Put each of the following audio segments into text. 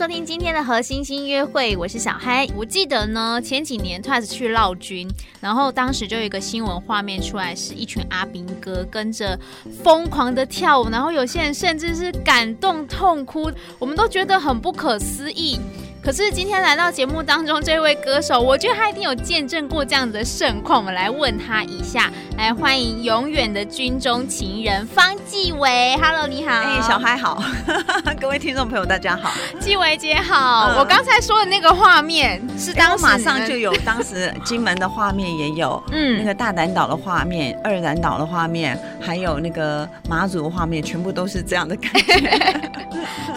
收听今天的和星星约会，我是小嗨。我记得呢，前几年 Twice 去闹军，然后当时就有一个新闻画面出来，是一群阿兵哥跟着疯狂的跳舞，然后有些人甚至是感动痛哭，我们都觉得很不可思议。可是今天来到节目当中这位歌手，我觉得他一定有见证过这样子的盛况。我们来问他一下，来欢迎永远的军中情人方季惟。Hello，你好。哎，小嗨好，各位听众朋友大家好，季惟姐好。嗯、我刚才说的那个画面是当时马上就有，当时金门的画面也有，嗯，那个大胆岛的画面、二胆岛的画面，还有那个马祖的画面，全部都是这样的感觉。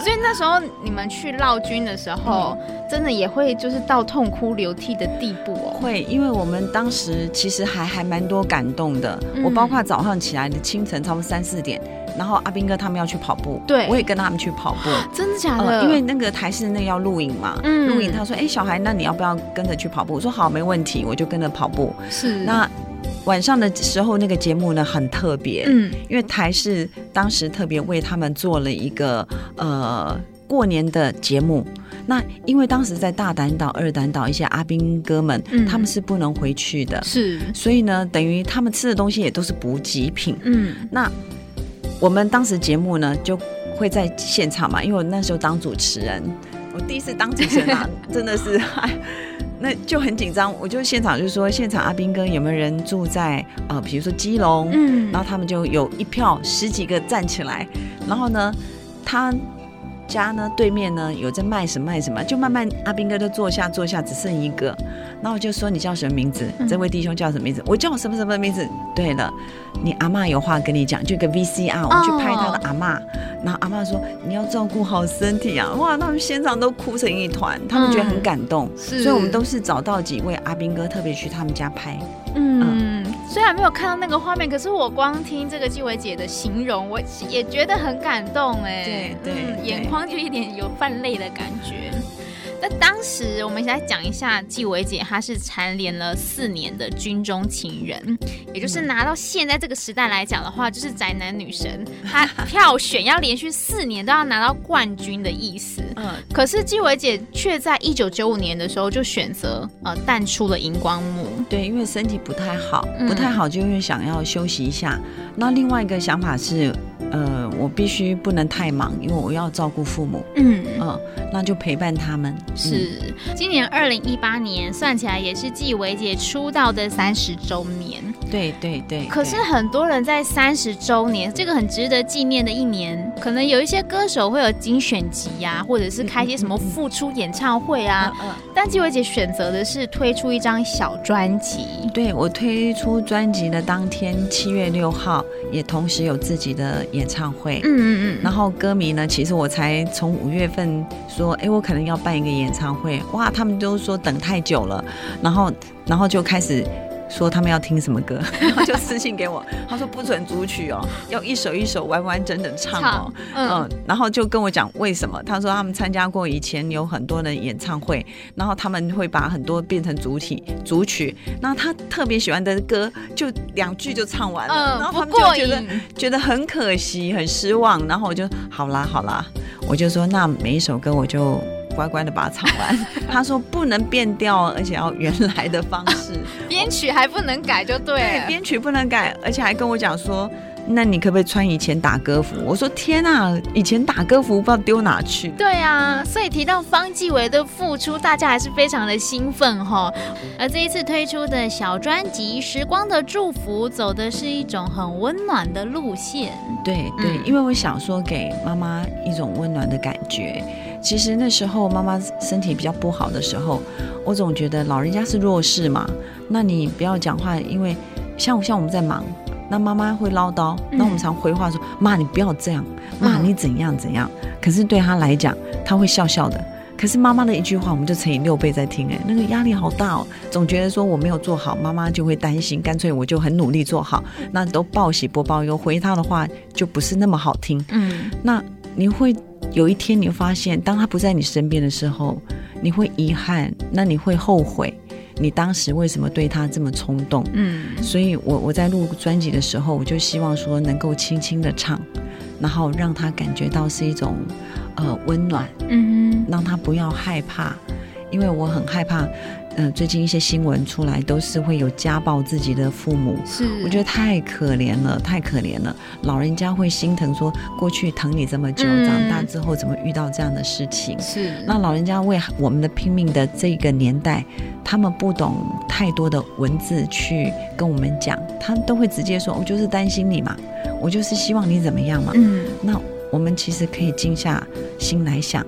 所以那时候你们去闹军的时候。嗯真的也会就是到痛哭流涕的地步哦。会，因为我们当时其实还还蛮多感动的。嗯、我包括早上起来的清晨，差不多三四点，然后阿斌哥他们要去跑步，对，我也跟他们去跑步。真的假的？呃、因为那个台式那个要录影嘛，嗯，录影。他说：“哎、欸，小孩，那你要不要跟着去跑步？”我说：“好，没问题。”我就跟着跑步。是。那晚上的时候，那个节目呢很特别，嗯，因为台视当时特别为他们做了一个呃过年的节目。那因为当时在大胆岛、二胆岛一些阿兵哥们，嗯、他们是不能回去的，是，所以呢，等于他们吃的东西也都是补给品。嗯，那我们当时节目呢就会在现场嘛，因为我那时候当主持人，我第一次当主持人啊，真的是，那就很紧张。我就现场就说，现场阿兵哥有没有人住在呃，比如说基隆，嗯，然后他们就有一票十几个站起来，然后呢，他。家呢，对面呢有在卖什么卖什么，就慢慢阿斌哥都坐下坐下，只剩一个，然后我就说，你叫什么名字？嗯、这位弟兄叫什么名字？我叫我什么什么名字？对了，你阿妈有话跟你讲，就一个 VCR，我们去拍他的阿妈，哦、然后阿妈说，你要照顾好身体啊！哇，他们现场都哭成一团，他们觉得很感动，嗯、所以我们都是找到几位阿斌哥特别去他们家拍，嗯。嗯虽然没有看到那个画面，可是我光听这个纪伟姐的形容，我也觉得很感动哎。对对，嗯、眼眶就一点有泛泪的感觉。那当时我们来讲一下纪伟姐，她是蝉联了四年的军中情人，也就是拿到现在这个时代来讲的话，就是宅男女神，她票选要连续四年都要拿到冠军的意思。嗯，可是纪伟姐却在一九九五年的时候就选择呃淡出了荧光幕。对，因为身体不太好，不太好就因为想要休息一下。那另外一个想法是。呃，我必须不能太忙，因为我要照顾父母。嗯嗯、呃，那就陪伴他们。是，嗯、今年二零一八年算起来也是纪维姐出道的三十周年。对对对。可是很多人在三十周年这个很值得纪念的一年，可能有一些歌手会有精选集呀、啊，或者是开一些什么复出演唱会啊。嗯嗯嗯、但纪伟姐选择的是推出一张小专辑。对，我推出专辑的当天，七月六号，也同时有自己的演唱会。嗯嗯嗯。然后歌迷呢，其实我才从五月份说，哎，我可能要办一个演唱会，哇，他们都说等太久了，然后，然后就开始。说他们要听什么歌，然后就私信给我。他说不准组曲哦，要一首一首完完整整唱哦。嗯，嗯，然后就跟我讲为什么。他说他们参加过以前有很多的演唱会，然后他们会把很多变成主体组曲。那他特别喜欢的歌就两句就唱完了，嗯、然后他们就觉得觉得很可惜，很失望。然后我就好啦好啦，我就说那每一首歌我就。乖乖的把它唱完。他说不能变调，而且要原来的方式。编曲还不能改，就对。对，编曲不能改，而且还跟我讲说，那你可不可以穿以前打歌服？我说天啊，以前打歌服不知道丢哪去。对啊，所以提到方季惟的付出，大家还是非常的兴奋哈。而这一次推出的小专辑《时光的祝福》，走的是一种很温暖的路线。对对，嗯、因为我想说给妈妈一种温暖的感觉。其实那时候妈妈身体比较不好的时候，我总觉得老人家是弱势嘛。那你不要讲话，因为像像我们在忙，那妈妈会唠叨，那我们常回话说：“妈，你不要这样，妈，你怎样怎样。”可是对他来讲，他会笑笑的。可是妈妈的一句话，我们就乘以六倍在听，哎，那个压力好大哦。总觉得说我没有做好，妈妈就会担心，干脆我就很努力做好，那都报喜不报忧，回他的话就不是那么好听。嗯，那你会。有一天你会发现，当他不在你身边的时候，你会遗憾，那你会后悔，你当时为什么对他这么冲动？嗯，所以我我在录专辑的时候，我就希望说能够轻轻的唱，然后让他感觉到是一种呃温暖，嗯哼，让他不要害怕，因为我很害怕。嗯、呃，最近一些新闻出来，都是会有家暴自己的父母，是，我觉得太可怜了，太可怜了。老人家会心疼，说过去疼你这么久，嗯、长大之后怎么遇到这样的事情？是，那老人家为我们的拼命的这个年代，他们不懂太多的文字去跟我们讲，他们都会直接说：“我就是担心你嘛，我就是希望你怎么样嘛。”嗯，那我们其实可以静下心来想。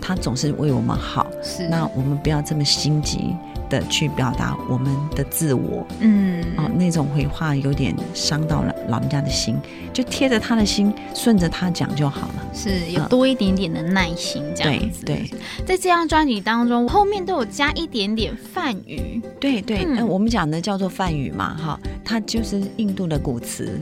他总是为我们好，是，那我们不要这么心急的去表达我们的自我，嗯，哦，那种回话有点伤到了老人家的心，就贴着他的心，顺着他讲就好了，是有多一点点的耐心这样子。对，对，在这张专辑当中，后面都有加一点点梵语，对对，我们讲的叫做梵语嘛，哈，它就是印度的古词。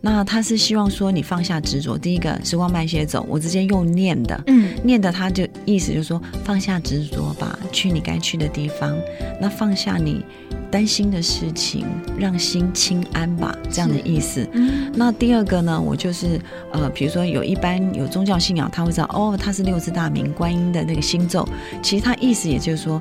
那他是希望说你放下执着。第一个，时光慢些走，我直接用念的，嗯，念的，他就意思就是说放下执着吧，去你该去的地方。那放下你担心的事情，让心清安吧，这样的意思。嗯。那第二个呢，我就是呃，比如说有一般有宗教信仰，他会知道哦，他是六字大明观音的那个心咒。其实他意思也就是说，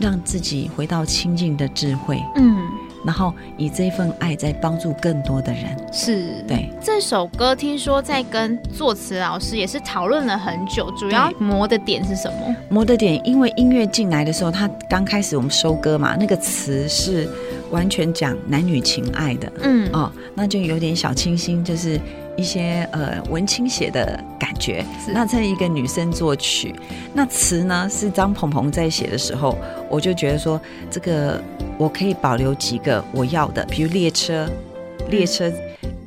让自己回到清净的智慧。嗯。然后以这份爱在帮助更多的人，是对这首歌。听说在跟作词老师也是讨论了很久，主要磨的点是什么？磨的点，因为音乐进来的时候，他刚开始我们收歌嘛，那个词是完全讲男女情爱的，嗯哦，那就有点小清新，就是。一些呃文青写的感觉，那这一个女生作曲，那词呢是张鹏鹏在写的时候，我就觉得说这个我可以保留几个我要的，比如列车，列车，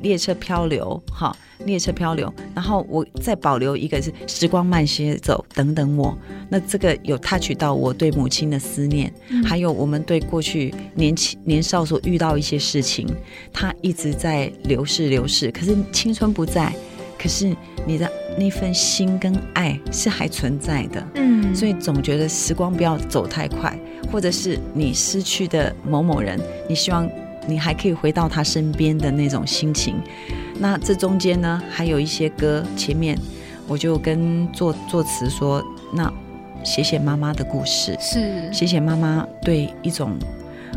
列车漂流，哈。列车漂流，然后我再保留一个是时光慢些走，等等我。那这个有 touch 到我对母亲的思念，嗯、还有我们对过去年轻年少所遇到一些事情，它一直在流逝流逝。可是青春不在，可是你的那份心跟爱是还存在的。嗯，所以总觉得时光不要走太快，或者是你失去的某某人，你希望你还可以回到他身边的那种心情。那这中间呢，还有一些歌，前面我就跟作作词说，那写写妈妈的故事，是。写写妈妈对一种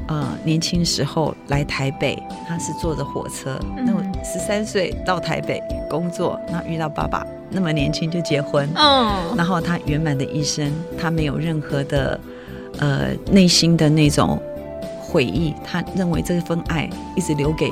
呃年轻时候来台北，她是坐着火车，那我十三岁到台北工作，那遇到爸爸那么年轻就结婚，嗯，然后他圆满的一生，他没有任何的呃内心的那种悔意，他认为这份爱一直留给。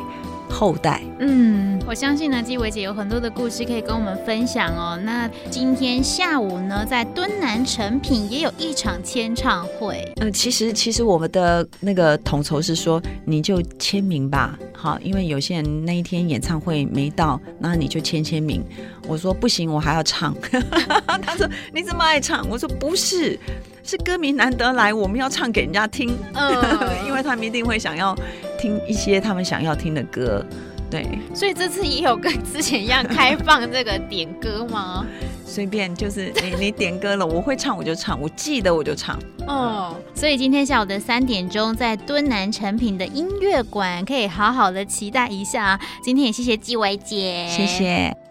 后代，嗯，我相信呢，纪伟姐有很多的故事可以跟我们分享哦。那今天下午呢，在敦南成品也有一场签唱会。嗯、呃，其实其实我们的那个统筹是说，你就签名吧，好，因为有些人那一天演唱会没到，那你就签签名。我说不行，我还要唱。他说你怎么爱唱？我说不是。是歌迷难得来，我们要唱给人家听，嗯，因为他们一定会想要听一些他们想要听的歌，对。所以这次也有跟之前一样开放这个点歌吗？随便，就是你你点歌了，我会唱我就唱，我记得我就唱。哦，所以今天下午的三点钟，在敦南诚品的音乐馆，可以好好的期待一下。今天也谢谢纪伟姐，谢谢。